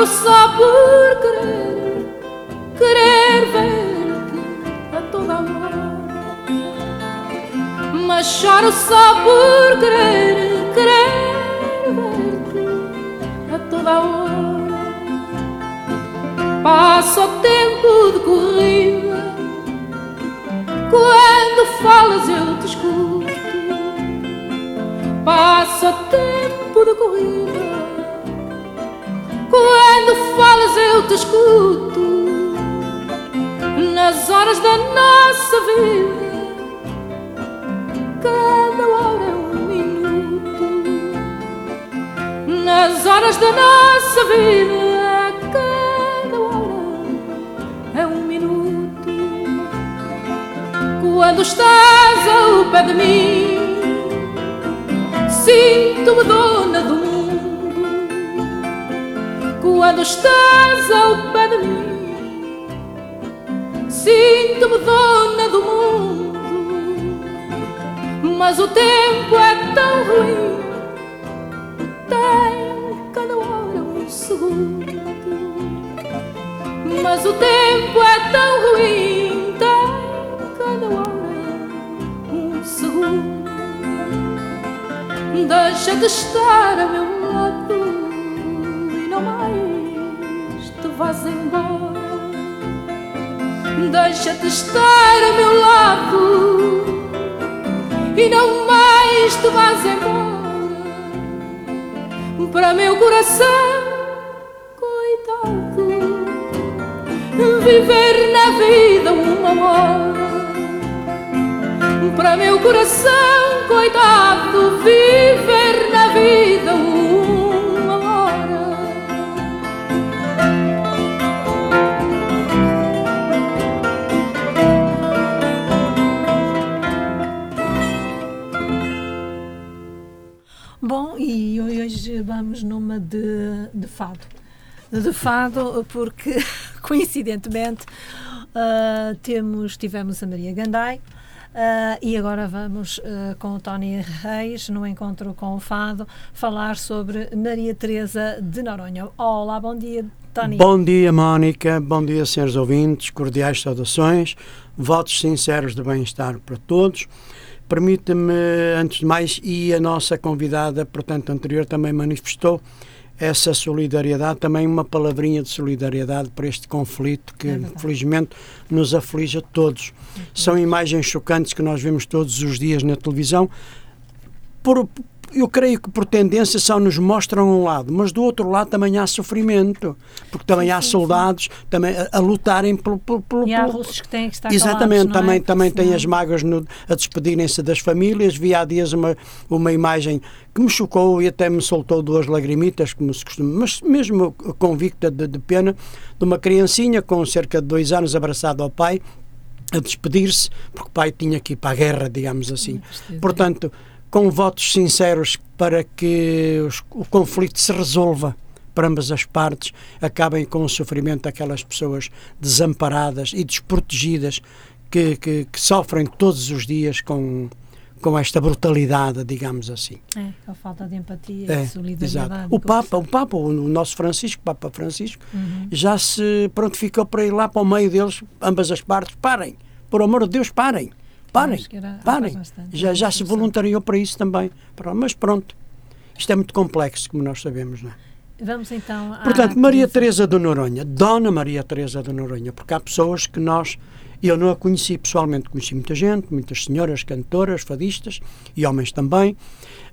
Choro só por querer, querer ver-te a toda hora. Mas choro só por querer, querer ver-te a toda hora. Passa o tempo de corrida, quando falas eu te escuto. Passa o tempo de corrida, falas eu te escuto. Nas horas da nossa vida cada hora é um minuto. Nas horas da nossa vida, cada hora é um minuto. Quando estás ao pé de mim, sinto-me dona do mundo. Quando estás ao pé de mim, sinto-me dona do mundo mas o tempo é tão ruim. Tem cada hora um segundo, mas o tempo é tão ruim. Tem cada hora um segundo. Deixa de estar a meu lado e não mais vás embora. Deixa de estar a meu lado e não mais te vás embora para meu coração, coitado, viver na vida uma hora para meu coração, coitado, viver na vida uma Bom, e hoje vamos numa de, de fado. De fado, porque coincidentemente uh, temos, tivemos a Maria Gandai uh, e agora vamos uh, com o Tony Reis, no encontro com o fado, falar sobre Maria Teresa de Noronha. Olá, bom dia, Tony. Bom dia, Mónica. Bom dia, senhores ouvintes. Cordiais saudações. Votos sinceros de bem-estar para todos. Permita-me, antes de mais, e a nossa convidada, portanto, anterior, também manifestou essa solidariedade, também uma palavrinha de solidariedade para este conflito que, É felizmente, nos aflige a todos. São imagens chocantes que nós vemos todos os dias na televisão. Por, eu creio que por tendência só nos mostram um lado, mas do outro lado também há sofrimento, porque também há soldados também a, a lutarem pelo, pelo, pelo E há pelo- russos que têm que estar Exatamente, calados, não é? também, também tem as mágoas no- a despedirem-se das famílias. Vi há dias uma, uma imagem que me chocou e até me soltou duas lagrimitas, como se costuma, mas mesmo convicta de, de pena, de uma criancinha com cerca de dois anos abraçado ao pai, a despedir-se, porque o pai tinha que ir para a guerra, digamos assim. Portanto, com votos sinceros para que os- o conflito se resolva para ambas as partes, acabem com o sofrimento daquelas pessoas desamparadas e desprotegidas que, que, que sofrem todos os dias com, com esta brutalidade, digamos assim. É, a falta de empatia, É, de solidariedade. exato. O Papa, o Papa, o nosso Francisco, Papa Francisco, Uhum. já se prontificou para ir lá para o meio deles, ambas as partes, parem, por amor de Deus, parem, parem, parem. Já, já se voluntariou para isso também. Mas pronto, isto é muito complexo, como nós sabemos, não é? Vamos então à Portanto, Maria Teresa. De Noronha, Dona Maria Teresa de Noronha, porque há pessoas que nós, eu não a conheci pessoalmente, conheci muita gente, muitas senhoras cantoras, fadistas e homens também,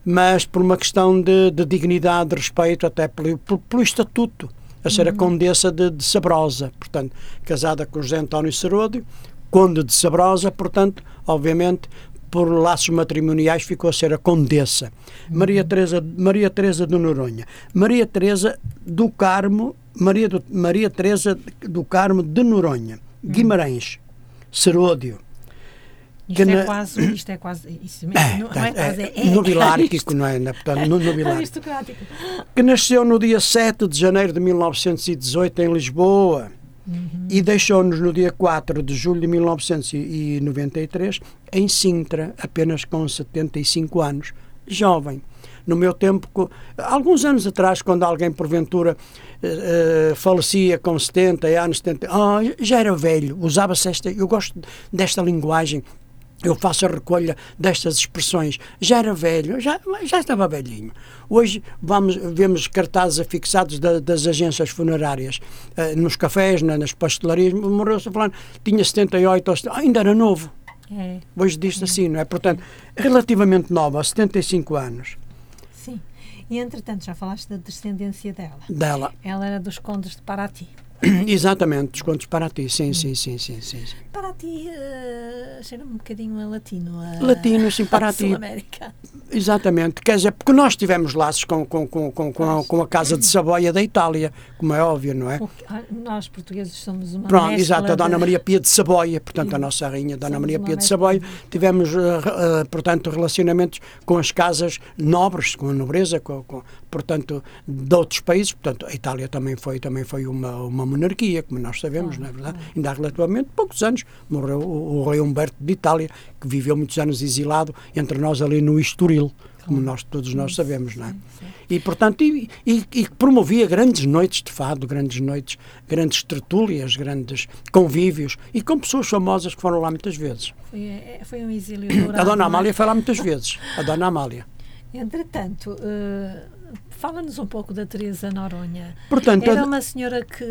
mas por uma questão de, de dignidade, de respeito, até pelo, pelo, pelo estatuto, a ser a condessa de, de Sabrosa, portanto, casada com José António Seródio, conde de Sabrosa, portanto, obviamente, por laços matrimoniais ficou a ser a condessa. Maria Teresa, Maria Teresa de Noronha. Maria Teresa do Carmo, Maria, do, Maria Teresa do Carmo de Noronha, Guimarães, Seródio. Isto, que é na- quase, isto é quase. Isso mesmo, É, não, não é quase, é, é, nobilárquico, não é? Portanto, no, nobilárquico. aristocrático. que nasceu no dia 7 de janeiro de 1918 em Lisboa e deixou-nos no dia 4 de julho de 1993 em Sintra, apenas com 75 anos, jovem. No meu tempo, alguns anos atrás, quando alguém porventura eh, falecia com 70 anos, 70, ah, já era velho, usava-se esta, eu gosto desta linguagem, eu faço a recolha destas expressões. Já era velho, já, já estava velhinho. Hoje vamos, vemos cartazes afixados da- das agências funerárias eh, nos cafés, na- nas pastelarias. Morreu-se falando, tinha 78, ou 70, ainda era novo. É, Hoje diz assim, não é? Portanto, relativamente nova, aos 75 anos sim. E entretanto, já falaste da descendência dela. dela. Ela era dos condes de Paraty. Exatamente, descontos para ti. Sim, sim, sim, sim, sim. sim. Paraty uh, cheira-me um bocadinho a latino. A, Latino, sim, Paraty. Sul-América. Exatamente, quer dizer, porque nós tivemos laços com, com, com, com, com, a, com a Casa de Savoia da Itália, como é óbvio, não é? O que- ah, Nós, portugueses, somos uma Pronto, exato, a Dona Maria Pia de Saboia, portanto, a nossa rainha Dona Somos Maria Pia de Saboia, tivemos, eh, eh, portanto, relacionamentos com as casas nobres, com a nobreza, com, com- portanto, de outros países, portanto, a Itália também foi, também foi uma, uma monarquia, como nós sabemos, não é verdade? Ainda há relativamente poucos anos morreu o, o rei Humberto de Itália, que viveu muitos anos exilado entre nós ali no Estoril, como nós, todos nós sabemos, não é? E, portanto, e, e- e promovia grandes noites de fado, grandes noites, grandes tertúlias, grandes convívios, e com pessoas famosas que foram lá muitas vezes. Foi, é- foi um exílio dourado. A Dona é? Amália foi lá muitas vezes. A Dona Amália. Entretanto, eh, fala-nos um pouco da Teresa Noronha. Portanto, Era uma senhora que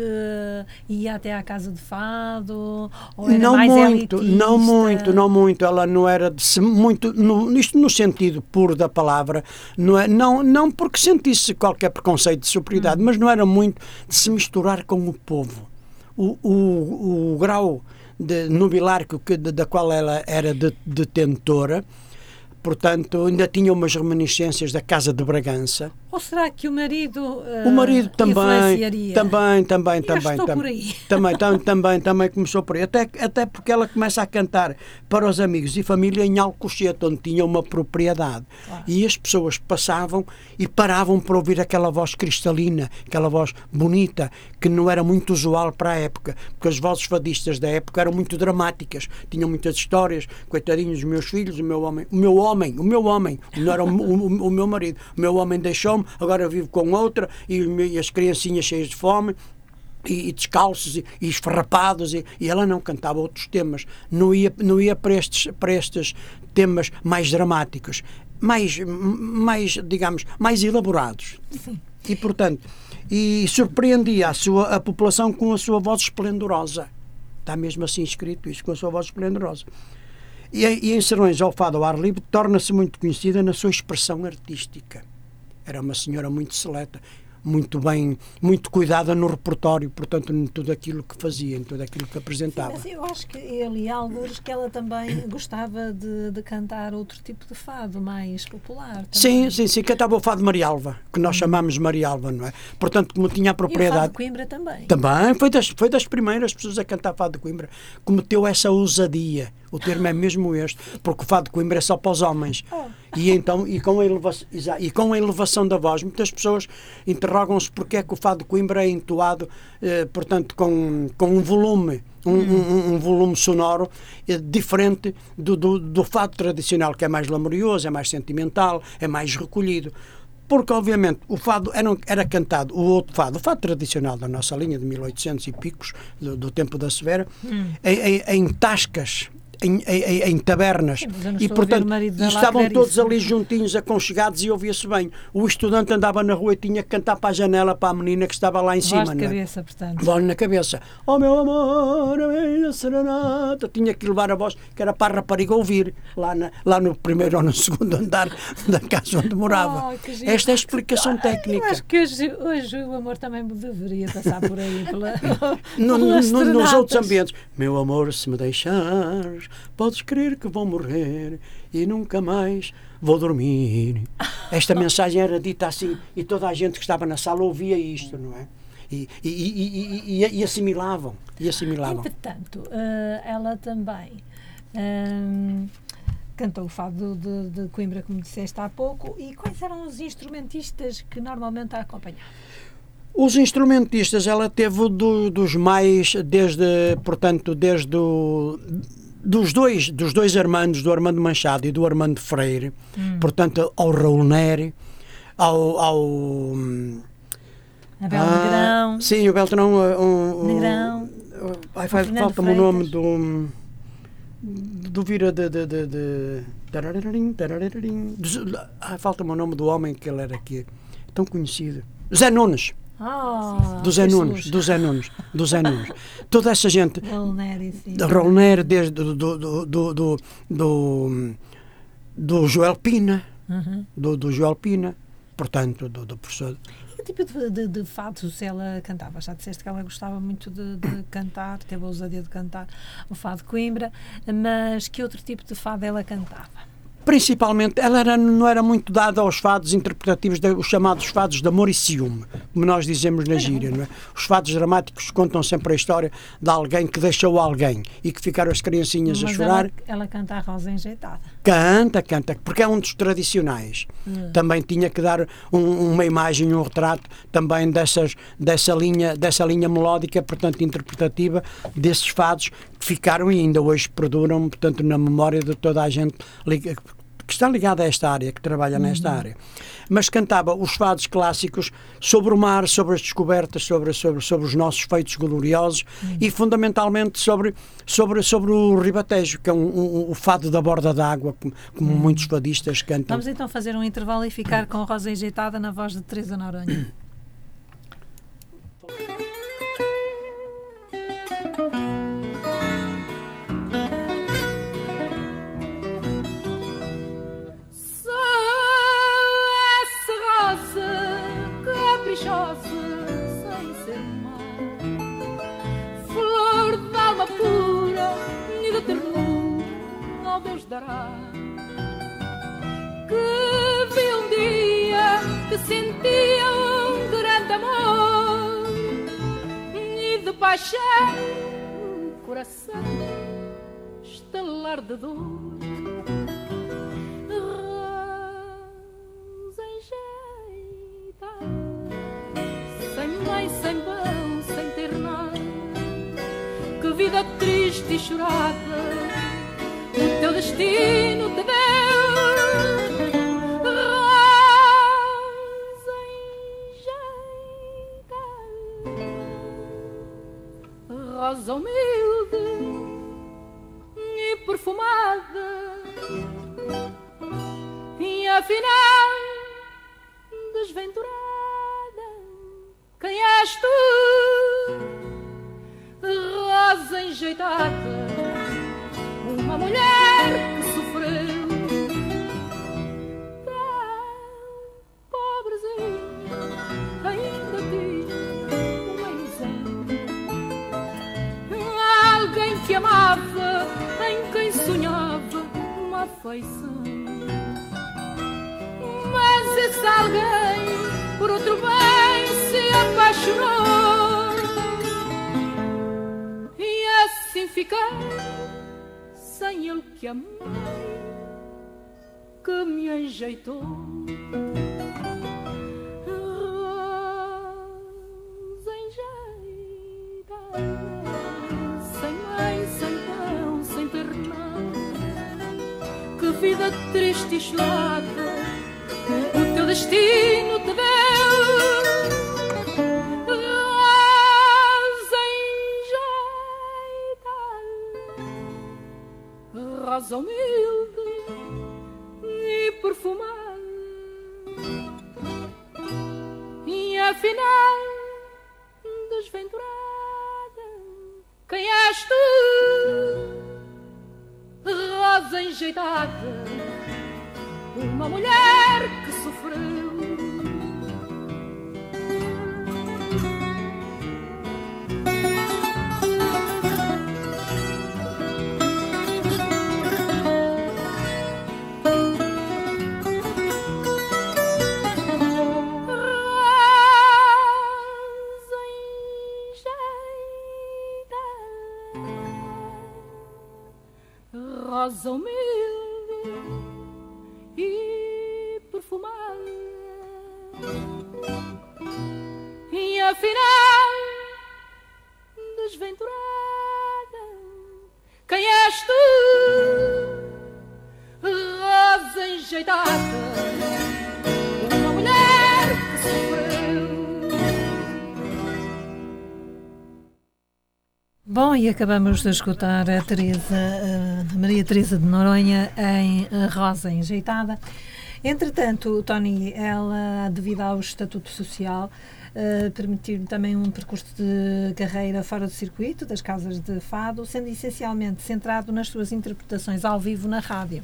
ia até à casa de fado? Ou era não mais muito, elitista? não muito, não muito. Ela não era de se- muito, no, isto no sentido puro da palavra, não, é, não, não porque sentisse qualquer preconceito de superioridade, mas não era muito de se misturar com o povo. O, o, o grau de nobilárquico que, de- da qual ela era de- detentora, portanto, ainda tinha umas reminiscências da Casa de Bragança. Ou será que o marido eh, O marido também, influenciaria? também, também, também, estou tam- por aí. também, tam- também, também começou por aí. Até, até porque ela começa a cantar para os amigos e família em Alcochete, onde tinha uma propriedade. E as pessoas passavam e paravam para ouvir aquela voz cristalina, aquela voz bonita, que não era muito usual para a época, porque as vozes fadistas da época eram muito dramáticas, tinham muitas histórias, coitadinhos, os meus filhos, o meu homem, o meu homem, o meu homem, não era o, o- o meu marido, o meu homem deixou-me, agora eu vivo com outra, e, e as criancinhas cheias de fome, e, e descalços e, e esfarrapados e, e ela não cantava outros temas. Não ia não ia para estes para estes temas mais dramáticos. Mais mais digamos mais elaborados. Sim. e portanto e surpreendia a sua a população com a sua voz esplendorosa. Está mesmo assim escrito isso com a sua voz esplendorosa. E, e em Serões ao Fado ao ar livre torna-se muito conhecida na sua expressão artística era uma senhora muito seleta, muito bem, muito cuidada no repertório, portanto, em tudo aquilo que fazia, em tudo aquilo que apresentava. Mas eu acho que ele e alguns que ela também gostava de, de cantar outro tipo de fado mais popular. Sim, também. sim, sim, cantava o fado Marialva, que nós chamamos Marialva, não é? Portanto, como tinha a E o fado propriedade. de Coimbra também. Também foi das, foi das primeiras pessoas a cantar fado de Coimbra. Cometeu essa ousadia. O termo é mesmo este, porque o fado de Coimbra é só para os homens. E então, e com, a elevação, e com a elevação da voz, muitas pessoas interrogam-se porque é que o fado de Coimbra é entoado, eh, portanto, com, com um volume, um, um- um volume sonoro eh, diferente do, do, do fado tradicional, que é mais lamorioso, é mais sentimental, é mais recolhido. Porque, obviamente, o fado era, era cantado, o outro fado, o fado tradicional da nossa linha de 1800 e picos, do, do tempo da Severa, em, em, em tascas, em, em, em tabernas. Eu e, portanto, e estavam todos ali juntinhos, aconchegados e ouvia-se bem. O estudante andava na rua e tinha que cantar para a janela para a menina que estava lá em cima. Voz não é? cabeça, portanto. voz na cabeça. Oh meu amor, a serenata. Tinha que levar a voz, que era para a rapariga ouvir, lá, na- lá no primeiro ou no segundo andar da casa onde morava. Oh. Esta é a explicação Eu técnica. acho que hoje, hoje o amor também deveria passar por aí. Pela, No- no- nos outros ambientes. Meu amor, se me deixares, podes crer que vou morrer e nunca mais vou dormir. Esta mensagem era dita assim e toda a gente que estava na sala ouvia isto, não é? E, e, e, e- e- assimilavam. E assimilavam. Entretanto, eh, ela também Ahm, cantou o fado de, de Coimbra, como disseste há pouco. E quais eram os instrumentistas que normalmente a acompanhavam? Os instrumentistas, ela teve do- dos mais, desde, portanto, desde o, dos dois, dos dois Armandos, do Armando Machado e do Armando Freire, portanto, ao Raul Neri, ao... ao Abel ah, Negrão, Sim, o Beltrão. uh, um- um- Negrão, faz- Fernando falta-me o nome do. Do Vira de. de, de, de Ai, falta-me o nome do homem que ele era aqui. Tão conhecido. Zé Nunes. Ah, Do Zé fez Nunes. luz. Do Zé Nunes. Do Zé Nunes. Toda essa gente. Sim. Da Rolner, desde do, do, do, do, do, do, Joel Pina. Uhum. Do, do Joel Pina. Portanto, do, do professor. Que tipo de, de, de fados ela cantava? Já disseste que ela gostava muito de, de cantar, teve a ousadia de cantar o fado de Coimbra, mas que outro tipo de fado ela cantava? Principalmente, ela era, não era muito dada aos fados interpretativos, de- os chamados fados de amor e ciúme, como nós dizemos na gíria. Não é? Os fados dramáticos contam sempre a história de alguém que deixou alguém e que ficaram as criancinhas a Mas chorar. ela, ela canta a rosa enjeitada. Canta, canta, porque é um dos tradicionais. Também tinha que dar um- uma imagem, um retrato também dessas, dessa, linha, dessa linha melódica, portanto, interpretativa, desses fados que ficaram e ainda hoje perduram, portanto, na memória de toda a gente que está ligada a esta área, que trabalha nesta área. Mas cantava os fados clássicos sobre o mar, sobre as descobertas, sobre, sobre, sobre os nossos feitos gloriosos e, fundamentalmente, sobre, sobre, sobre o ribatejo, que é um, um- o fado da borda d'água, como, como muitos fadistas cantam. Vamos então fazer um intervalo e ficar com a rosa enjeitada na voz de Teresa Noronha. caprichosa sem ser má. Flor de alma pura e de ternura ao Deus dará. Que vi um dia que sentia um grande amor E de paixão o coração estelar de dor Vida triste e chorada, o teu destino te deu. Rosa rosa humilde e perfumada e afinal desventurada quem és tu uma mulher que sofreu tão pobrezinha ainda tinha uma ilusão alguém que amava, em quem sonhava uma afeição. Mas esse alguém fiquei sem ele que amei, que me enjeitada, sem mãe, sem pão, sem ter. Que vida triste e chorada, Rosa enjeitada, uma mulher que sofreu. Bom, e acabamos de escutar a Teresa, a Maria Teresa de Noronha em Rosa Enjeitada. Entretanto, Tony, ela, devido ao estatuto social, uh, permitiu também um percurso de carreira fora do circuito das casas de fado, sendo essencialmente centrado nas suas interpretações ao vivo na rádio.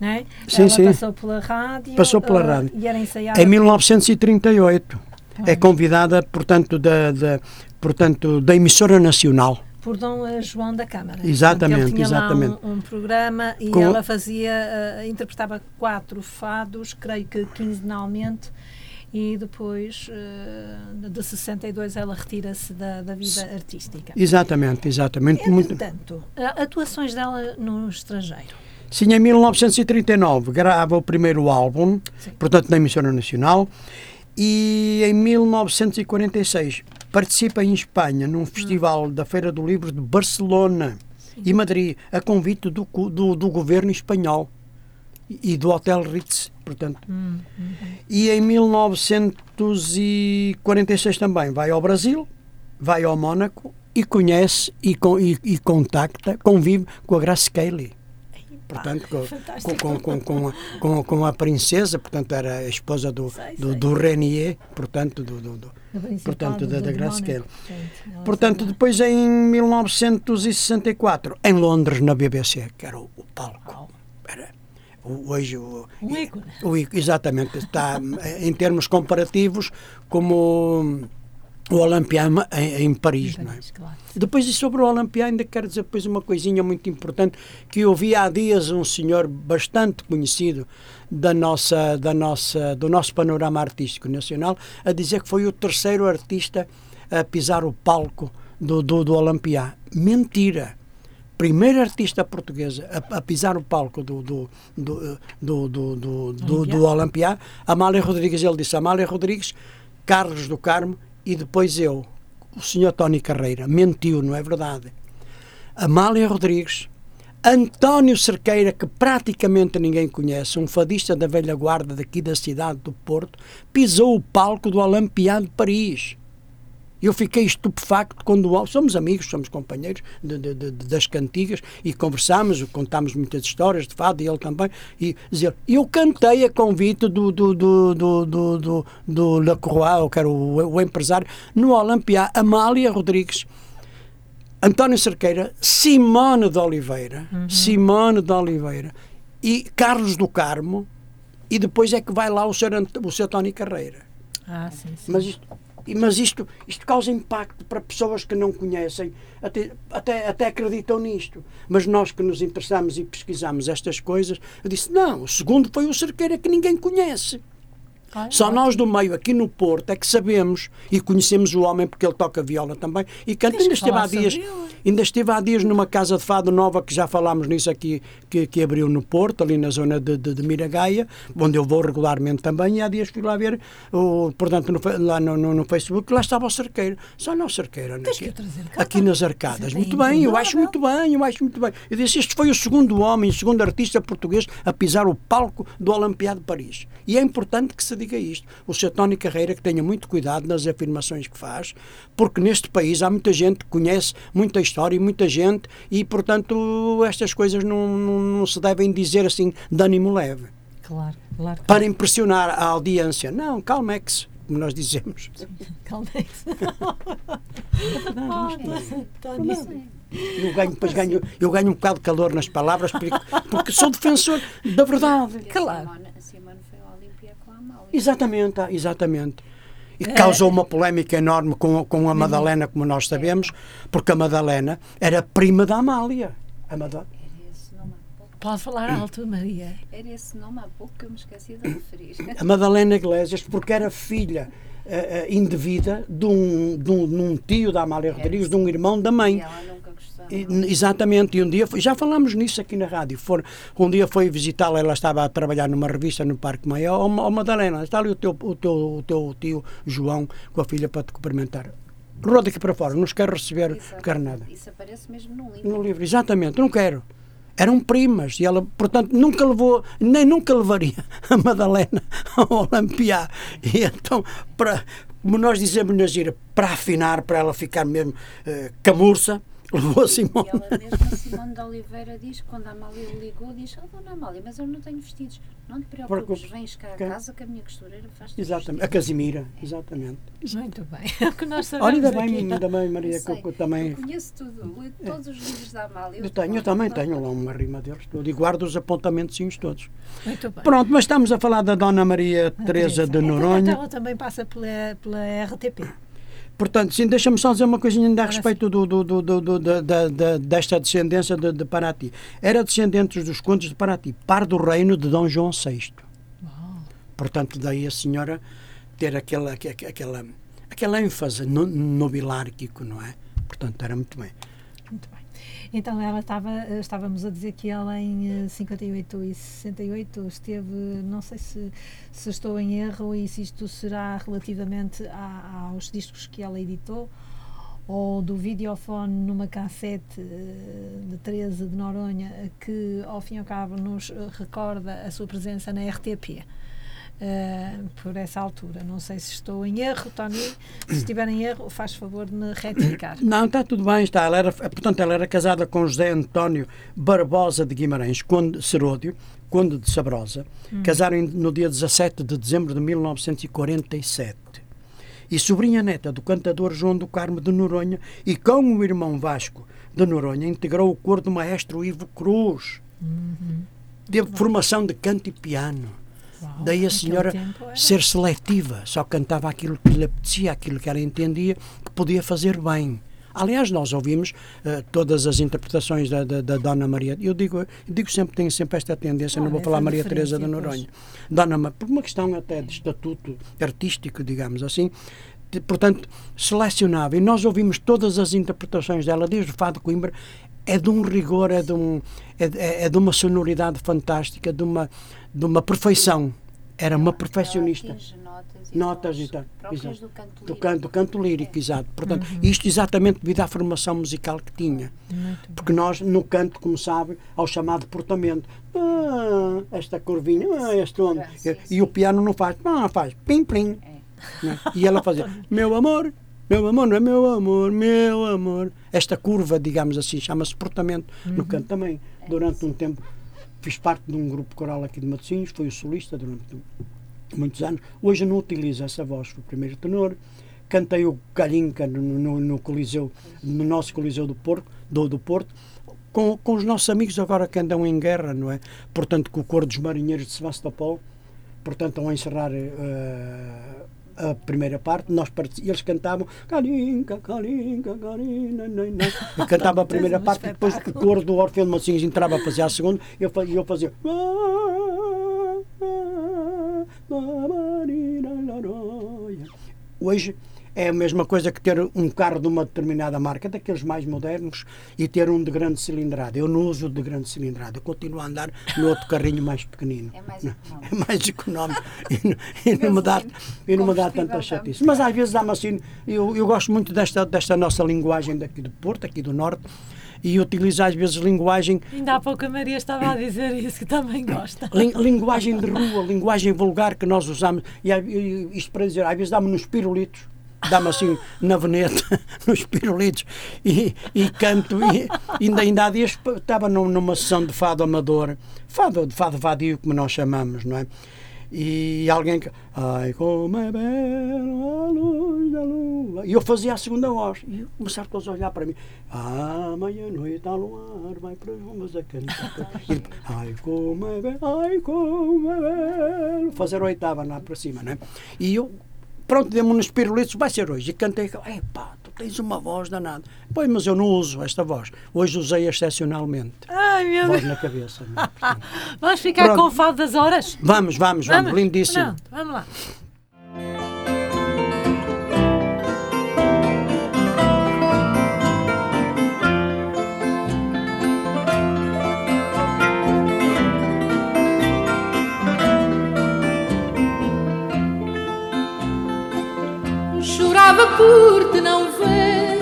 Não é? Sim, ela sim. passou pela rádio, Passou pela uh, rádio. e era ensaiada Em 1938 é Ah. convidada, portanto, da, da, portanto, da emissora nacional. por Dom eh, João da Câmara. Exatamente, ele tinha exatamente. um, um programa e Com- ela fazia, eh, interpretava quatro fados, creio que quinzenalmente, e depois, eh, de 62, ela retira-se da, da vida artística. Exatamente, exatamente. Entretanto, atuações dela no estrangeiro. Sim, em 1939 grava o primeiro álbum, Sim. portanto, na emissora nacional, e em 1946 participa em Espanha num festival da Feira do Livro de Barcelona e Madrid, a convite do, do, do governo espanhol e do Hotel Ritz, portanto. Hum, E em 1946 também vai ao Brasil, vai ao Mónaco e conhece e, e, e contacta, convive com a Grace Kelly. Portanto, com, com, com, com, a, com, a princesa, portanto, era a esposa do, do, do Renier, portanto, do, do, do- portanto, da, da Grace Kelly. Portanto, depois em 1964, em Londres, na BBC, que era o, o palco. Era o, hoje o, Um ícone. o exatamente, está em termos comparativos como o Olympian em, em Paris, não é? Claro. Depois, e sobre o Olympian, ainda quero dizer depois uma coisinha muito importante, que eu vi há dias um senhor bastante conhecido da nossa, da nossa, do nosso panorama artístico nacional, a dizer que foi o terceiro artista a pisar o palco do, do, do. Mentira! Primeira artista portuguesa a, a pisar o palco do, do, do, do, do, do, do, do Amália Rodrigues, ele disse Amália Rodrigues, Carlos do Carmo e depois eu, o senhor Tony Carreira. Mentiu, não é verdade? Amália Rodrigues, António Cerqueira, que praticamente ninguém conhece, um fadista da velha guarda daqui da cidade do Porto, pisou o palco do Olympiade de Paris. Eu fiquei estupefacto quando somos amigos, somos companheiros de- de- de- das cantigas e conversámos, contámos muitas histórias de fado e ele também. E dizer, eu cantei a convite do do do do do, do, do Lacroix, que era o, o empresário, no Olympia, Amália Rodrigues. António Cerqueira, Simone de Oliveira, Simone de Oliveira e Carlos do Carmo, e depois é que vai lá o Sr. Ant- o Sr. Tony Carreira. Ah, sim, sim. Mas isto, mas isto, isto causa impacto para pessoas que não conhecem, até, até, até acreditam nisto. Mas nós que nos interessamos e pesquisamos estas coisas, eu disse: não, o segundo foi o Cerqueira que ninguém conhece. Ah, Só ótimo. nós do meio, aqui no Porto, é que sabemos e conhecemos o homem porque ele toca viola também e canta. Ainda esteve, há dias, ainda esteve há dias numa casa de fado nova que já falámos nisso aqui, que, que abriu no Porto, ali na zona de, de, de Miragaia, onde eu vou regularmente também. E há dias fui lá ver, o, portanto, no, lá no, no, no Facebook, lá estava o Cerqueiro. Só não Cerqueiro, Tens aqui, aqui nas arcadas. É Muito bem, eu acho muito bem, eu acho muito bem. Eu disse, este foi o segundo homem, o segundo artista português a pisar o palco do Olimpiado de Paris. E é importante que se diga isto. O Sr. Tony Carreira que tenha muito cuidado nas afirmações que faz, porque neste país há muita gente que conhece muita história e muita gente e, portanto, estas coisas não, não, não se devem dizer assim de ânimo leve. Claro, claro. Para impressionar a audiência. Não, calmex, como nós dizemos. Calmex. Eu ganho, depois ganho, eu ganho um bocado de calor nas palavras porque, porque sou defensor da verdade. Claro. A Simone, a Simone foi ao Olímpia com a Amália. Exatamente, exatamente. E causou uma polémica enorme com, com a Madalena, como nós sabemos, porque a Madalena era prima da Amália. A Mada- Era esse nome há pouco. Pode falar alto, Maria. Era esse nome há pouco que eu me esqueci de referir. A Madalena Iglesias, porque era filha eh, eh, indevida de um, de, um, de um tio da Amália Rodrigues, de um irmão da E mãe. ela nunca gostou. Exatamente, e um dia, foi- já falámos nisso aqui na rádio, for, um dia foi visitá-la, ela estava a trabalhar numa revista no Parque Maior, ó oh, Madalena, está ali o teu, o, teu, o teu tio João com a filha para te cumprimentar. Roda aqui para fora, não quer receber, não quer nada. Isso aparece mesmo no livro. No livro, exatamente, não quero. Eram primas e ela, portanto, nunca levou, nem nunca levaria a Madalena ao Olampiá. E então, para, como nós dizemos na gira, para afinar, para ela ficar mesmo eh, camurça, levou a Simone. E ela mesma, Simone de Oliveira, diz, quando a Amália lhe ligou, diz, oh, dona Amália, mas eu não tenho vestidos. Não te preocupes, Preocupe. vens cá a Que- casa que a minha costureira faz Exatamente, a Casimira, exatamente. Muito bem. É o que nós sabemos Olha, ainda aqui. bem, ainda bem, Maria, Eu que eu, que eu também. Eu conheço tudo, li todos os livros da Amália. Eu tenho, eu também tenho lá uma rima deles tudo e guardo os apontamentos todos. Muito bem. Pronto, mas estamos a falar da Dona Maria Teresa de Noronha. Ela também passa pela, pela RTP. Portanto, sim, deixa-me só dizer uma coisinha ainda a respeito do, do, do, do- do- da- da- desta descendência de, de Paraty. Era descendente dos condes de Paraty, par do reino de Dom João VI. Portanto, daí a senhora ter aquela, aque- aque- aquela, aquela ênfase no, nobilárquico, não é? Portanto, era muito bem. Então, ela estava, eh, estávamos a dizer que ela em eh, 58 e 68 esteve, não sei se, se estou em erro e se isto será relativamente a- aos discos que ela editou ou do videofone numa cassete eh, de Teresa de Noronha que ao fim e ao cabo nos eh, recorda a sua presença na RTP. Eh, por essa altura. Não sei se estou em erro, Tony. Se estiver em erro, faz favor de me retificar. Não, está tudo bem, está. Ela era, portanto, ela era casada com José António Barbosa de Guimarães, conde Seródio, conde de Sabrosa. Casaram em- no dia 17 de dezembro de 1947. E sobrinha neta do cantador João do Carmo de Noronha e com o irmão Vasco de Noronha integrou o coro do maestro Ivo Cruz. Teve formação de canto e piano. Uau, Daí a senhora ser seletiva, só cantava aquilo que lhe apetecia, aquilo que ela entendia que podia fazer bem. Aliás, nós ouvimos eh, todas as interpretações da, da, da Dona Maria. Eu digo, eu digo sempre, tenho sempre esta tendência, não Olha, vou falar Maria Teresa de Noronha. Dona Ma- por uma questão até de estatuto artístico, digamos assim, de- portanto, selecionava. E nós ouvimos todas as interpretações dela, desde o Fado Coimbra, é de um rigor, é de, um, é, de- é de uma sonoridade fantástica, de uma, de uma perfeição. Era uma perfeccionista. Notas e Notas e tal. Exato. do canto Do lírico. canto, do canto lírico, exato. Portanto, Uhum. isto exatamente devido à formação musical que tinha. Porque nós, no canto, como sabe, ao chamado portamento, ah, esta curvinha, ah, este onde. E, o piano não faz, ah, faz pim, plim. É. né? E ela fazia, meu amor, meu amor, não é meu amor, meu amor. Esta curva, digamos assim, chama-se portamento no canto também. Durante um tempo, fiz parte de um grupo coral aqui de Matosinhos, fui o solista durante muitos anos. Hoje não utilizo essa voz, fui o primeiro tenor. Cantei o Calhinca no, no, no Coliseu, no nosso Coliseu do Porto, do, do Porto com, com os nossos amigos agora que andam em guerra, não é? Portanto, com o coro dos marinheiros de Sebastopol, portanto, ao encerrar eh, a primeira parte, nós eles cantavam nai, nai. Eu cantava a primeira parte e depois o coro do Orfeu de Mocinhos entrava a fazer a segunda e eu, eu fazia Hoje é a mesma coisa que ter um carro de uma determinada marca, daqueles mais modernos, e ter um de grande cilindrada. Eu não uso de grande cilindrada, eu continuo a andar no outro carrinho mais pequenino. É mais económico. É mais económico e, não- e não me dá, e não me dá tanta chatice. Mas às vezes dá-me assim, eu, eu gosto muito desta, desta nossa linguagem daqui do Porto, aqui do Norte, e utilizo às vezes linguagem Ainda há pouco a Maria estava a dizer isso, que também gosta. Lin- linguagem de rua, linguagem vulgar que nós usamos, e, e isto para dizer, às vezes dá-me nos pirulitos, dá-me assim na veneta, nos pirulitos, e, e canto, e ainda, ainda há dias estava num- numa sessão de fado amador, fado, de fado vadio, como nós chamamos, não é? E alguém que. Ai, como é bela a luz da lua. E eu fazia a segunda voz. E começaram todos a olhar para mim. Ah, meia-noite a luar, vai para as rumas a cantar. E ai, como é bela, ai, como é bela. Fazer a oitava lá para cima, não é? E eu, pronto, demos nos pirulitos, vai ser hoje. E cantei, epá, tu tens uma voz danada. Pois, mas eu não uso esta voz. Hoje usei excepcionalmente. Ai, meu Voz Deus. na cabeça. é? Vamos ficar Pronto. com o fado das horas? Vamos, vamos, vamos. Lindíssimo. Pronto, vamos lá. Chorava por te não ver,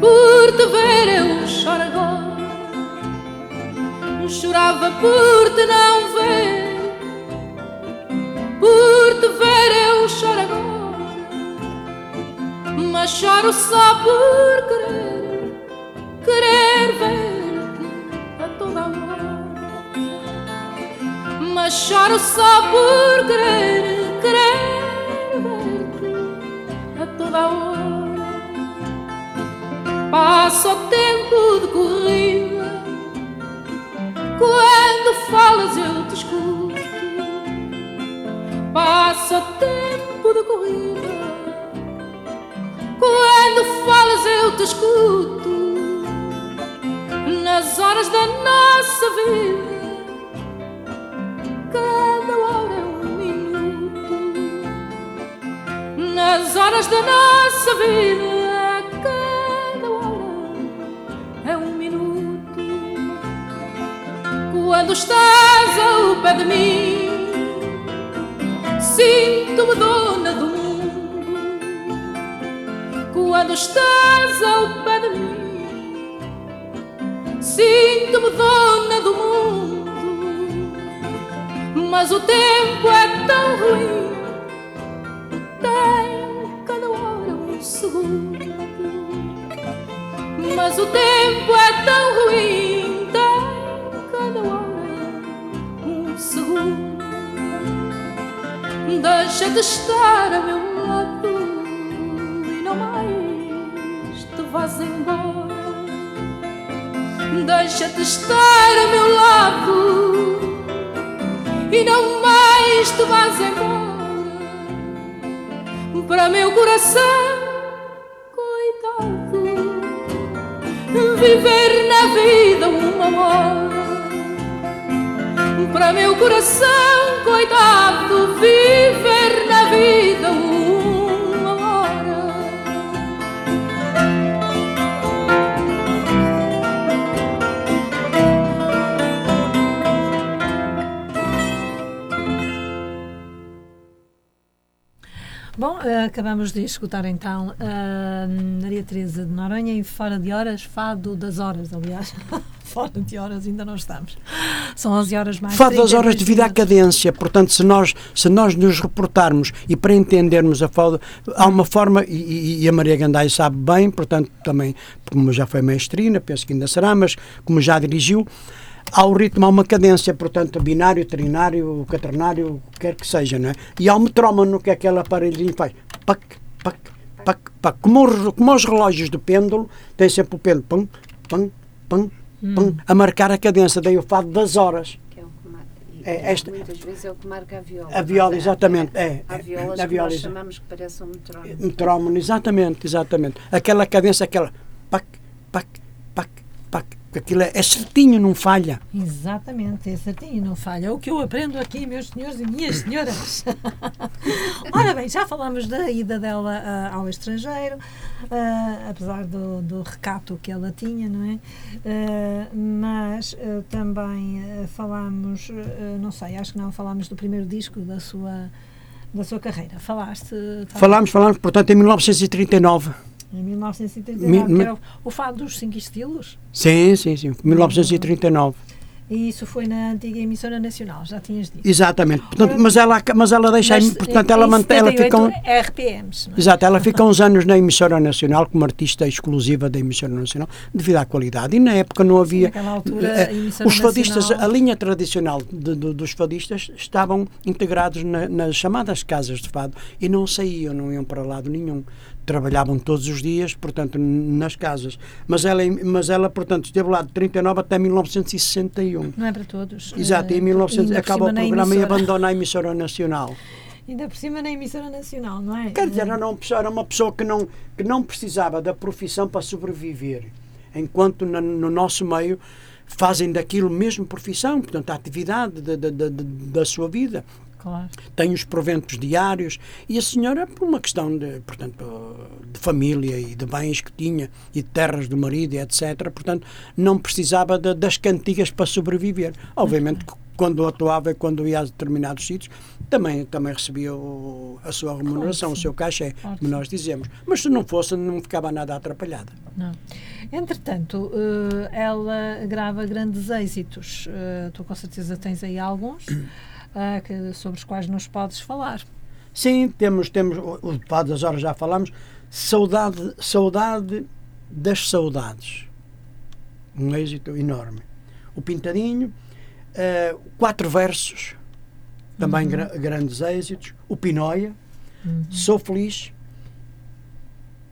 por te ver eu choro agora. Chorava por te não ver, por te ver eu choro agora. Mas choro só por querer, querer ver-te a toda hora. Mas choro só por querer, Passa o tempo de corrida, quando falas eu te escuto. Passa o tempo de corrida, quando falas eu te escuto. Nas horas da nossa vida cada hora é um minuto. Nas horas da nossa vida, de mim, sinto-me dona do mundo. Quando estás ao pé de mim, sinto-me dona do mundo. Mas o tempo é tão ruim, tem cada hora um segundo. Mas o tempo é tão ruim, Deixa de estar a meu lado e não mais te vás embora. Deixa de estar a meu lado e não mais te vás embora para meu coração, coitado, viver na vida uma hora para meu coração, coitado, viver Bom, eh, acabamos de escutar então a Maria Teresa de Noronha em Fora de Horas, Fado das Horas, aliás. Fora de horas ainda não estamos. São 11 horas mais Fado das 32 horas devido à cadência, portanto, se nós, se nós nos reportarmos e para entendermos a fado, há uma forma, e- e, e a Maria Gandai sabe bem, portanto, também, como já foi maestrina, penso que ainda será, mas como já dirigiu, há o ritmo, há uma cadência, portanto, binário, trinário, quaternário, o que quer que seja, não é? E há o metrónomo, que é aquele aparelhinho que faz pac, pac, pac, pac. Como, os, como os relógios do pêndulo, tem sempre o pêndulo, pam, pam, pam, pam, a marcar a cadência, daí o fado das horas. Que é o que marca. É, esta- Muitas vezes é o que marca a viola. A viola, há- exatamente, é, Há é, violas a que viola, nós chamamos que parecem um metrónomo. Metrónomo, exatamente, exatamente. Aquela cadência, aquela pac, pac, Aquilo é, é certinho, não falha. Exatamente, é certinho, não falha. O que eu aprendo aqui, meus senhores e minhas senhoras. Ora bem, já falámos da ida dela ah, ao estrangeiro, ah, apesar do, do recato que ela tinha, não é? Ah, mas também falámos, não sei, acho que não, falámos do primeiro disco da sua, da sua carreira. Falaste tá, Falámos, falámos, portanto, em 1939. Em 1979, Mi- que era o, o fado dos cinco estilos. Sim, sim, sim, 1939. E isso foi na antiga emissora nacional, já tinhas dito. Exatamente. Portanto, mas ela, mas ela deixa, Mas, portanto, ela mantém, ela fica um, 78 RPMs. não é? Exato, ela fica uns anos na emissora nacional como artista exclusiva da emissora nacional devido à qualidade. E na época não havia. naquela altura, eh, a emissora os fadistas, nacional- a linha tradicional de- de- dos fadistas estavam integrados na- nas chamadas casas de fado e não saíam, não iam para lado nenhum. Trabalhavam todos os dias, portanto, nas casas. Mas ela, mas ela portanto, esteve lá de 39 até 1961. Não é para todos. Exato, eh, em 1900 ainda por acaba o programa e abandona a emissora nacional. Ainda por cima na emissora nacional, não é? Quer dizer, era uma pessoa, era uma pessoa que, não, que não precisava da profissão para sobreviver. Enquanto na- no nosso meio fazem daquilo mesmo profissão, portanto, a atividade da, da, da, da sua vida. Claro. Tem os proventos diários e a senhora, por uma questão de, portanto, de família e de bens que tinha e de terras do marido etc., portanto, não precisava de- das cantigas para sobreviver. Obviamente que quando atuava e quando ia a determinados sítios, também, também recebia o- a sua remuneração, o sim. seu cachê, Claro como nós dizemos. Mas se não fosse, não ficava nada atrapalhada. Não. Entretanto, eh, ela grava grandes êxitos. Eh, tu com certeza tens aí alguns eh, que- sobre os quais nos podes falar. Sim, temos, temos o, o Pá das Horas já falamos, saudade, saudade das saudades. Um êxito enorme. O Pintadinho, eh, quatro versos, também gra- grandes êxitos. O Pinóia, Sou Feliz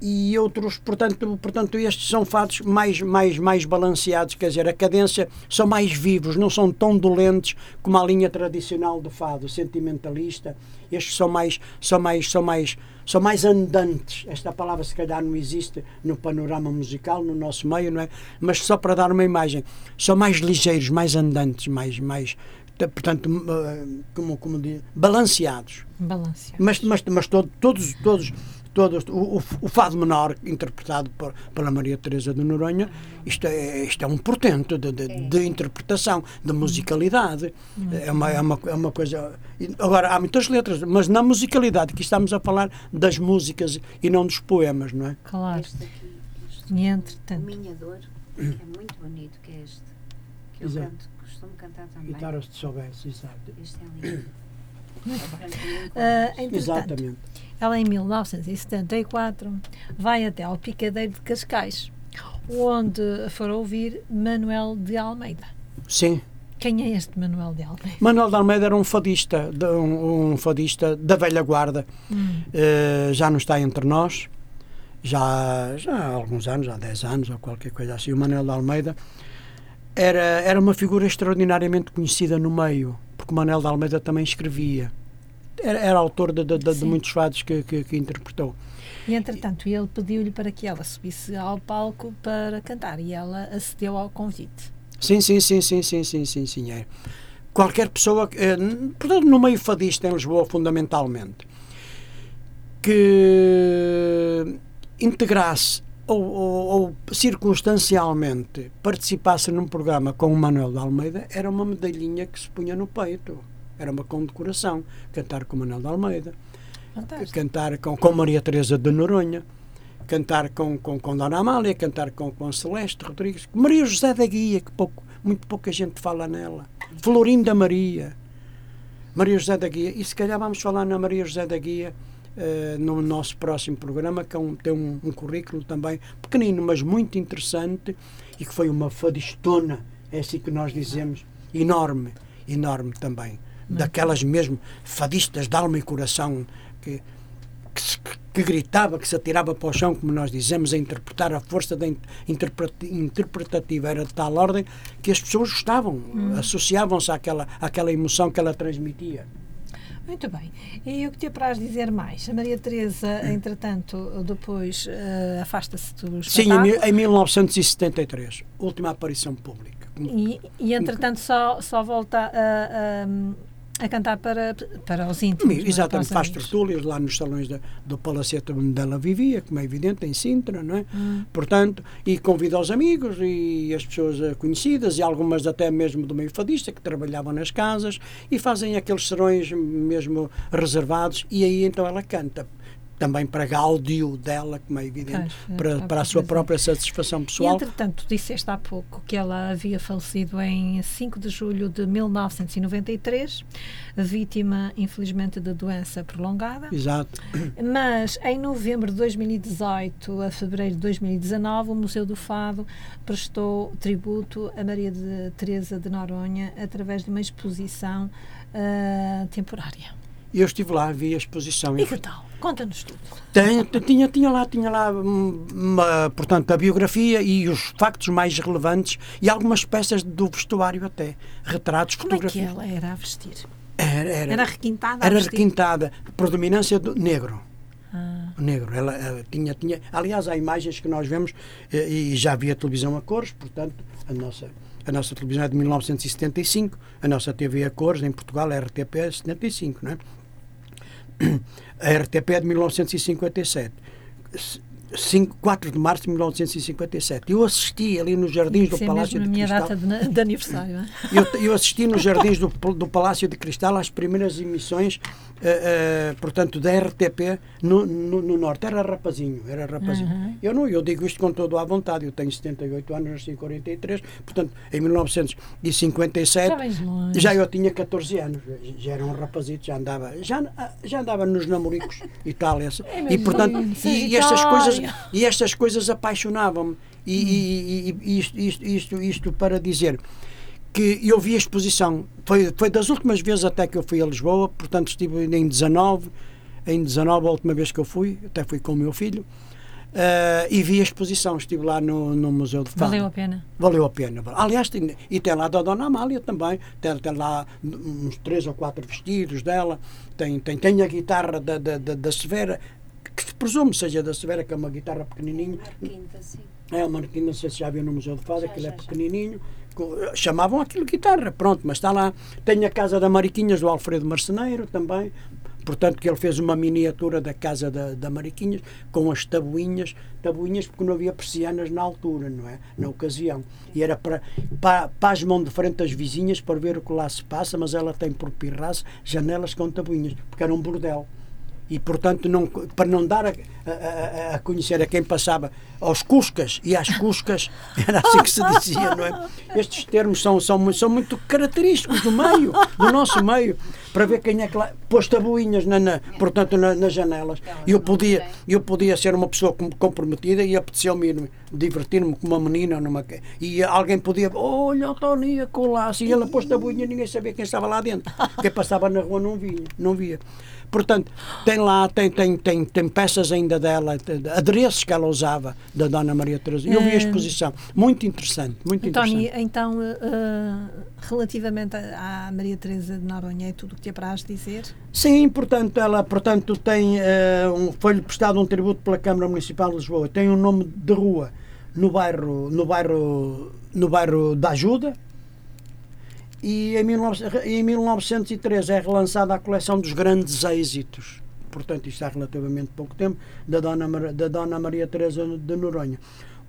e outros, portanto, portanto estes são fatos mais, mais, mais balanceados, quer dizer, a cadência são mais vivos, não são tão dolentes como a linha tradicional do fado, sentimentalista. Estes são mais, são mais, são mais, são mais andantes. Esta palavra se calhar não existe no panorama musical, no nosso meio, não é? Mas só para dar uma imagem, são mais ligeiros, mais andantes, mais, mais portanto, eh, como, como diz, balanceados. Balancear. Mas, mas, mas todo- todos, todos, todos o, o, o fado menor, interpretado por, pela Maria Teresa de Noronha, isto é, isto é um portento de, de, de interpretação, de musicalidade. É uma, é, uma, é uma coisa. Agora, há muitas letras, mas na musicalidade, que estamos a falar das músicas e não dos poemas, não é? Claro. Este aqui, este, E o entretanto, Minha Dor, que é muito bonito, que é este. Que eu Exato. canto, costumo cantar também. Guitarra, se soubesse, exato. Este é lindo. Entretanto, Exatamente. Ela em 1974 vai até ao Picadeiro de Cascais, onde foram ouvir Manuel de Almeida. Sim. Quem é este Manuel de Almeida? Manuel de Almeida era um fadista, um, um fadista da velha guarda. Eh, já não está entre nós, já, já há alguns anos, há 10 anos ou qualquer coisa assim. O Manuel de Almeida era, era uma figura extraordinariamente conhecida no meio, porque o Manuel de Almeida também escrevia. Era, era autor de, de- de- muitos fados que, que, que interpretou. E entretanto, ele pediu-lhe para que ela subisse ao palco para cantar e ela acedeu ao convite. Sim, sim, sim, sim, sim, sim, sim, sim. É. Qualquer pessoa, n- portanto, no meio fadista em Lisboa, fundamentalmente, que integrasse ou, ou, ou circunstancialmente participasse num programa com o Manuel de Almeida, era uma medalhinha que se punha no peito. Era uma condecoração. Cantar com Manuel de Almeida, Fantástico. cantar com, com Maria Teresa de Noronha, cantar com, com, com Dona Amália, cantar com, com Celeste Rodrigues, Maria José da Guia, que pouco, muito pouca gente fala nela, Florinda Maria, Maria José da Guia, e se calhar vamos falar na Maria José da Guia eh, no nosso próximo programa, que é um- tem um, um currículo também pequenino, mas muito interessante, e que foi uma fadistona, é assim que nós dizemos, enorme, enorme também. Daquelas mesmo fadistas de alma e coração que, que, se- que gritava, que se atirava para o chão, como nós dizemos, a interpretar a força da in- interpreta- interpretativa era de tal ordem que as pessoas gostavam, associavam-se àquela, àquela emoção que ela transmitia. Muito bem. E o que te apraz dizer mais? A Maria Teresa, entretanto, depois eh, afasta-se do Sim, em, em 1973, última aparição pública. E, e entretanto só, só volta a, a, a cantar para, para os íntimos. é? Exatamente, os faz tertúlias lá nos salões da, do Palacete onde ela vivia, como é evidente, em Sintra, não é? Hum. Portanto, e convida os amigos e as pessoas eh, conhecidas e algumas até mesmo do meio fadista que trabalhavam nas casas e fazem aqueles serões mesmo reservados e aí então ela canta. Também para gáudio dela, como é evidente, Pois, é, para, para para a sua própria satisfação E pessoal. entretanto, disseste há pouco que ela havia falecido em 5 de julho de 1993, vítima, infelizmente, de doença prolongada. Exato. Mas em novembro de 2018 a fevereiro de 2019, o Museu do Fado prestou tributo a Maria de Teresa de Noronha através de uma exposição ah, temporária. E eu estive lá, vi a exposição. E que tal? Conta-nos tudo. Tinha, tinha lá, tinha lá hum, uma, portanto, a biografia e os factos mais relevantes e algumas peças do vestuário até, retratos, Como é que fotografias. ela era a vestir? Era, era, Era requintada? era requintada. Predominância do negro. Ah, negro. Ela, ela tinha, tinha, aliás, há imagens que nós vemos eh, e já havia televisão a cores, portanto, a nossa, a nossa televisão é de 1975, a nossa TV a cores em Portugal, a RTP é de 75, não é? A RTP é de 1957. 5, 4 de março de 1957. Eu assisti ali nos jardins do é Palácio mesmo a de minha Cristal. data de, de aniversário. é? Eu, eu assisti nos jardins do, do Palácio de Cristal às primeiras emissões, eh, eh, portanto, da RTP no, no, no Norte. Era rapazinho, era rapazinho. Uhum. Eu não, eu digo isto com toda a vontade. Eu tenho 78 anos, nasci em 43, portanto, em 1957 Já já eu tinha 14 anos, já era um rapazito, já andava, já, já andava nos namoricos e tal. essa. É e portanto, e, e estas coisas, e estas coisas apaixonavam-me. E, e- e- isto, isto, isto, para dizer que eu vi a exposição, foi, foi das últimas vezes até que eu fui a Lisboa, portanto estive em 19, em 19 a última vez que eu fui, até fui com o meu filho, eh, e vi a exposição, estive lá no, no Museu de Fado. Valeu a pena. Valeu a pena. Aliás, tem, e tem lá da Dona Amália também. Tem, tem lá uns três ou quatro vestidos dela. Tem, tem, tem a guitarra da, da, da, da Severa, que se presume seja da Severa, que é uma guitarra pequenininha. Quinta, sim. É uma que não sei se já viu no Museu de Fado, Já, aquilo é pequenininho. Chamavam aquilo guitarra, pronto, mas está lá. Tem a casa da Mariquinhas do Alfredo Marceneiro também. Portanto, que ele fez uma miniatura da casa da, da Mariquinhas com as tabuinhas, tabuinhas porque não havia persianas na altura, não é? Na ocasião. E era para, para, as mãos de frente das vizinhas para ver o que lá se passa, mas ela tem por pirraça janelas com tabuinhas, porque era um bordel e portanto não, para não dar a, a- a- a conhecer a quem passava aos cuscas e às cuscas era assim que se dizia não é? Estes termos são, são, são muito característicos do meio do nosso meio para ver quem é que lá pôs tabuinhas na, na- portanto na- nas janelas. E eu podia eu podia ser uma pessoa com- comprometida e apetecia-me ir divertir-me com uma menina numa e alguém podia olha o Toníaco lá assim ela pôs tabuinha e ninguém sabia quem estava lá dentro quem passava na rua não via não via Portanto, tem lá, tem, tem, tem, tem peças ainda dela, adereços que ela usava, da Dona Maria Teresa. Eu vi a Eh, exposição. Muito interessante, muito Tony, interessante. então, eh, relativamente à Maria Teresa de Noronha, é tudo o que te apraz dizer? Sim, portanto, ela portanto, tem, eh, um, foi-lhe prestado um tributo pela Câmara Municipal de Lisboa. Tem um nome de rua no bairro, no bairro, no bairro da Ajuda. E em, 19, em 1903 é relançada a coleção dos grandes êxitos. Portanto, isto há relativamente pouco tempo, da Dona, da Dona Maria Teresa de Noronha.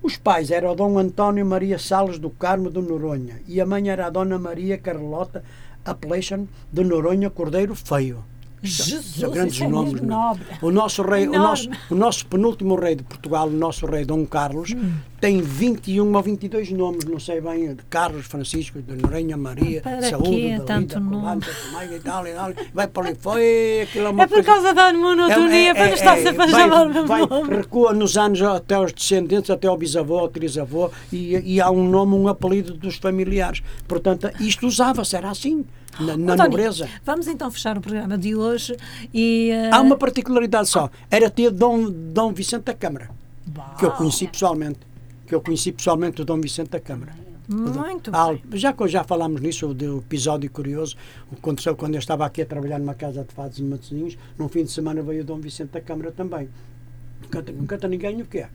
Os pais eram Dom António Maria Salles do Carmo de Noronha e a mãe era a Dona Maria Carlota Appellation de Noronha Cordeiro Feio. Jesus, São grandes é nomes. é? O nosso rei, o nosso, o nosso penúltimo rei de Portugal, o nosso rei Dom Carlos, Hum. tem 21 ou 22 nomes, não sei bem, de Carlos, Francisco, de Noronha, Maria, Para Saúde, quê Dalida, tanto nome? Colanta, Tomaiga e tal, e tal, vai para ali, foi aquilo é uma É por coisa- causa da monotonia, para não estar sempre a chamar o mesmo vai- nome. Recua nos anos até aos descendentes, até ao bisavô, ao trisavô, e, e há um nome, um apelido dos familiares. Portanto, isto usava-se, era assim, na, na nobreza. Vamos então fechar o programa de hoje e. eh, Há uma particularidade só, era ter Dom, Dom Vicente da Câmara, que eu conheci pessoalmente. Que eu conheci pessoalmente o Dom Vicente da Câmara. Muito Ah, bem. já, já falámos nisso, do episódio curioso, o que aconteceu quando eu estava aqui a trabalhar numa casa de fados e matozinhos, num fim de semana veio o Dom Vicente da Câmara também. Não canta, não canta ninguém o que é.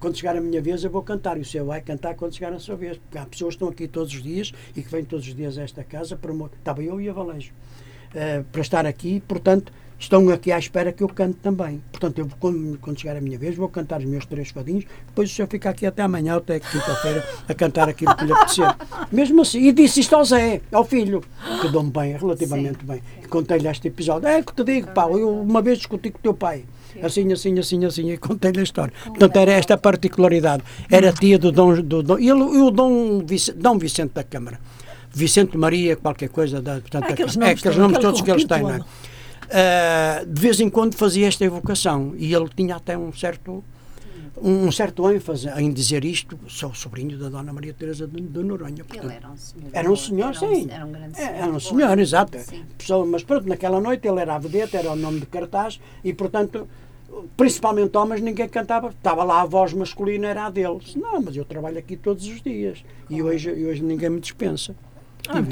Quando chegar a minha vez eu vou cantar e o senhor vai cantar quando chegar a sua vez. Porque há pessoas que estão aqui todos os dias e que vêm todos os dias a esta casa para mo- estava eu e a Valejo eh, para estar aqui, portanto estão aqui à espera que eu cante também. Portanto, eu quando, quando chegar a minha vez vou cantar os meus três fadinhos, depois o senhor fica aqui até amanhã, ou até quinta-feira, a cantar aquilo que lhe apetecer. Mesmo assim, e disse isto ao Zé, ao filho, que dou-me bem, relativamente bem. E contei-lhe este episódio. É que te digo, pá, eu uma vez discuti com o teu pai. Assim, assim, assim, assim, e contei-lhe a história. Portanto, era esta particularidade. Era tia do Dom. Do, Dom e ele- o Dom, Vice- Dom Vicente da Câmara. Vicente Maria, qualquer coisa. Da, portanto, É aqueles é, nomes aqueles todos, nomes todos que eles têm, não é? Ah, de vez em quando fazia esta evocação e ele tinha até um certo um, certo ênfase em dizer isto sou sobrinho da Dona Maria Teresa de, de Noronha Ele era um senhor. era um senhor, era um- sim. Era um grande É, senhor. era um senhor, exato. Pessoa, mas pronto, naquela noite ele era a vedeta, era o nome de cartaz e, portanto, principalmente homens, ninguém cantava. Estava lá a voz masculina, era a dele. Disse, Não, mas eu trabalho aqui todos os dias e hoje, e hoje ninguém me dispensa. Ah,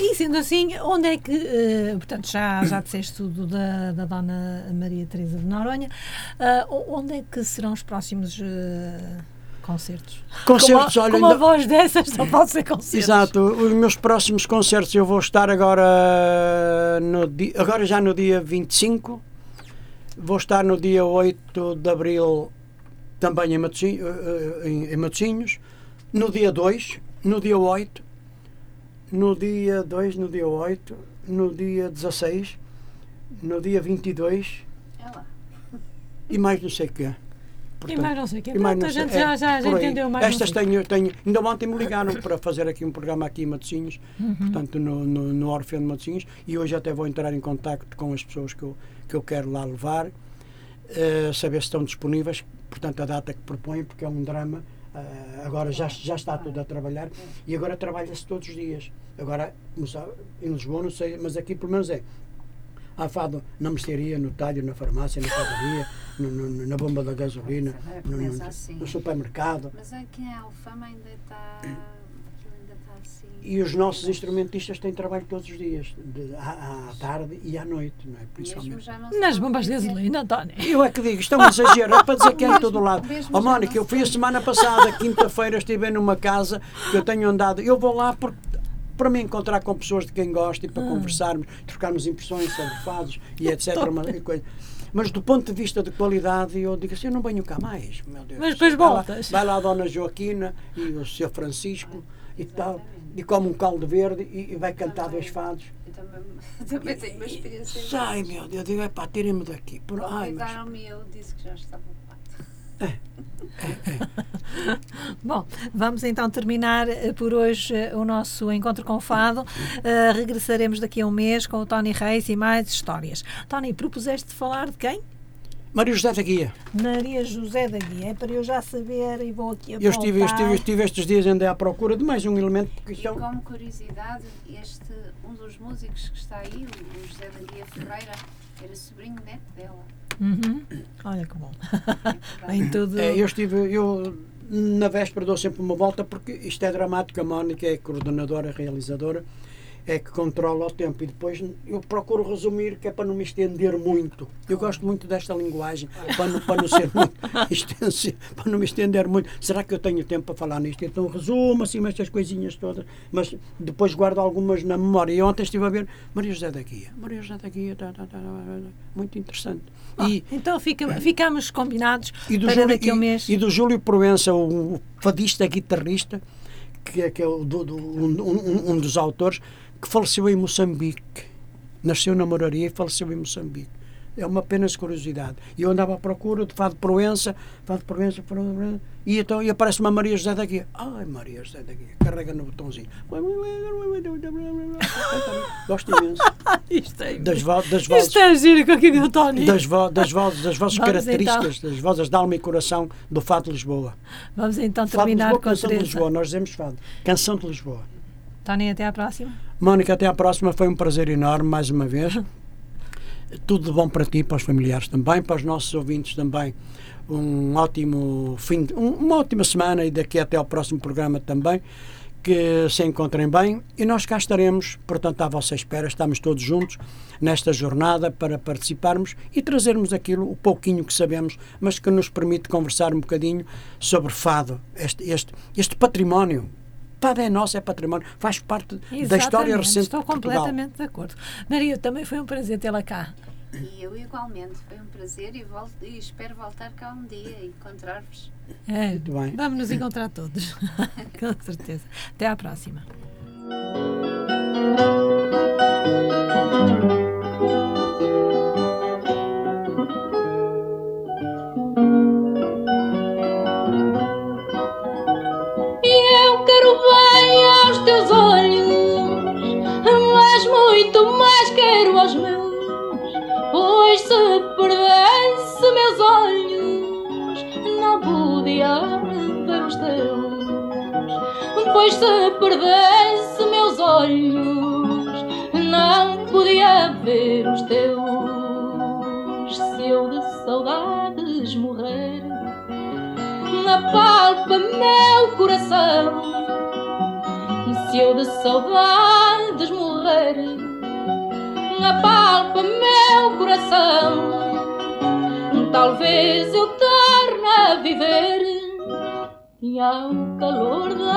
E sendo assim, onde é que, eh, portanto, já, já disseste tudo da, da Dona Maria Teresa de Noronha, o- onde é que serão os próximos eh, concertos? Concertos, com olha, com uma ainda- voz dessas só pode ser concertos. Exato, os meus próximos concertos eu vou estar agora no dia, agora já no dia 25, vou estar no dia 8 de Abril também em Matosinhos, em Matosinhos, no dia 2, no dia 8, no dia 2, no dia 8, no dia 16, no dia 22 É lá. e mais não sei o quê. E mais não sei o quê. Pronto, a gente já, é, já, já aí. entendeu mais. Estas tenho, tenho. Ainda ontem me ligaram para fazer aqui um programa aqui em Matosinhos, Uhum. portanto, no, no, no Orfeu de Matosinhos, e hoje até vou entrar em contacto com as pessoas que eu, que eu quero lá levar, eh, saber se estão disponíveis, portanto, a data que propõem, porque é um drama. Eh, agora já, já está tudo a trabalhar e agora trabalha-se todos os dias. Agora, sabe, em Lisboa, não sei, mas aqui pelo menos é. Há fado na mercearia, no talho, na farmácia, na padaria, no- no- na bomba da gasolina, no, no- Começa assim. no supermercado. Mas aqui em Alfama ainda está. E os nossos instrumentistas têm trabalho todos os dias, de- à, à tarde e à noite, não é? Principalmente. não Nas bombas de gasolina, António. Eu é que digo, estão a exagerar, é para dizer que é em todo o lado. Ó já Mónica, eu fui a semana passada, quinta-feira, estive numa casa que eu tenho andado. Eu vou lá porque para me encontrar com pessoas de quem gosto e para conversarmos, trocarmos impressões sobre fados e etc. uma coisa. Mas do ponto de vista de qualidade, eu digo assim, eu não venho cá mais, meu Deus. Mas depois Vai lá- voltas. Vai lá a Dona Joaquina e o Sr. Francisco e tal, e come um caldo verde e, e vai cantar dois fados. Eu também, também tenho uma experiência. Ai, meu Deus, eu digo, epá, tirem-me daqui. Por, ai, mas, e eu disse que já estava ocupado. Bom, vamos então terminar eh, por hoje eh, o nosso encontro com o Fado. Eh, regressaremos daqui a um mês com o Tony Reis e mais histórias. Tony, propuseste falar de quem? Maria José da Guia. Maria José da Guia. É para eu já saber e vou aqui Eu estive, eu estive, eu estive estes dias andei à procura de mais um elemento porque E é como curiosidade, este, um dos músicos que está aí, o José da Guia Ferreira, era sobrinho neto dela. Uhum. Olha que bom. É Vem tudo. É, eu estive, eu na véspera dou sempre uma volta porque isto é dramático, a Mónica é coordenadora, realizadora, é que controla o tempo e depois eu procuro resumir que é para não me estender muito. Eu gosto muito desta linguagem, para não, para não ser muito extensivo, para não me estender muito. Será que eu tenho tempo para falar nisto? Então resumo assim estas coisinhas todas, mas depois guardo algumas na memória. E ontem estive a ver Maria José da Guia. Maria José da Guia, tá, tá, tá, tá, tá, muito interessante. E, Então fica, ficamos combinados e do, para Júlio, daqui a um e- mês. e do Júlio Proença, o fadista guitarrista, que é, que é o do- do- um, um- um dos autores, que faleceu em Moçambique. Nasceu na Moraria e faleceu em Moçambique. É uma apenas curiosidade. E eu andava à procura de Fado de Proença, Fado de Proença, Fado Proença, e então e aparece uma Maria José da Guia. Ai, Maria José da Guia. Carrega no botãozinho. Gosto imenso. Isto é, Das, vo- das vozes isto é giro com aquilo, Tony. das, vo das vozes, das vozes Vamos características, das vozes de alma e coração do Fado de Lisboa. Vamos então terminar Lisboa, com a Canção de. Lisboa, nós dizemos Fado. Canção de Lisboa. Tony, até à próxima. Mónica, até à próxima, foi um prazer enorme, mais uma vez. Tudo de bom para ti, para os familiares também, para os nossos ouvintes também. Um ótimo fim, de- um- uma ótima semana e daqui até ao próximo programa também. Que se encontrem bem e nós cá estaremos, portanto, à vossa espera. Estamos todos juntos nesta jornada para participarmos e trazermos aquilo, o pouquinho que sabemos, mas que nos permite conversar um bocadinho sobre fado, este, este, este património. Fado é nosso, é património, faz parte da história Exatamente, recente Estou de completamente de acordo. Maria, também foi um prazer tê-la cá. E eu igualmente, foi um prazer e, volto, e espero voltar cá um dia e encontrar-vos. É, Muito bem. vamos nos encontrar todos. Com certeza. Até à próxima. Teus olhos, mas muito mais quero aos meus. Pois se perdesse meus olhos, não podia ver os teus. Pois se perdesse meus olhos, não podia ver os teus. Se eu de saudades morrer apalpa meu coração. Se eu de saudades morrer, apalpa meu coração. Talvez eu torne a viver e ao calor da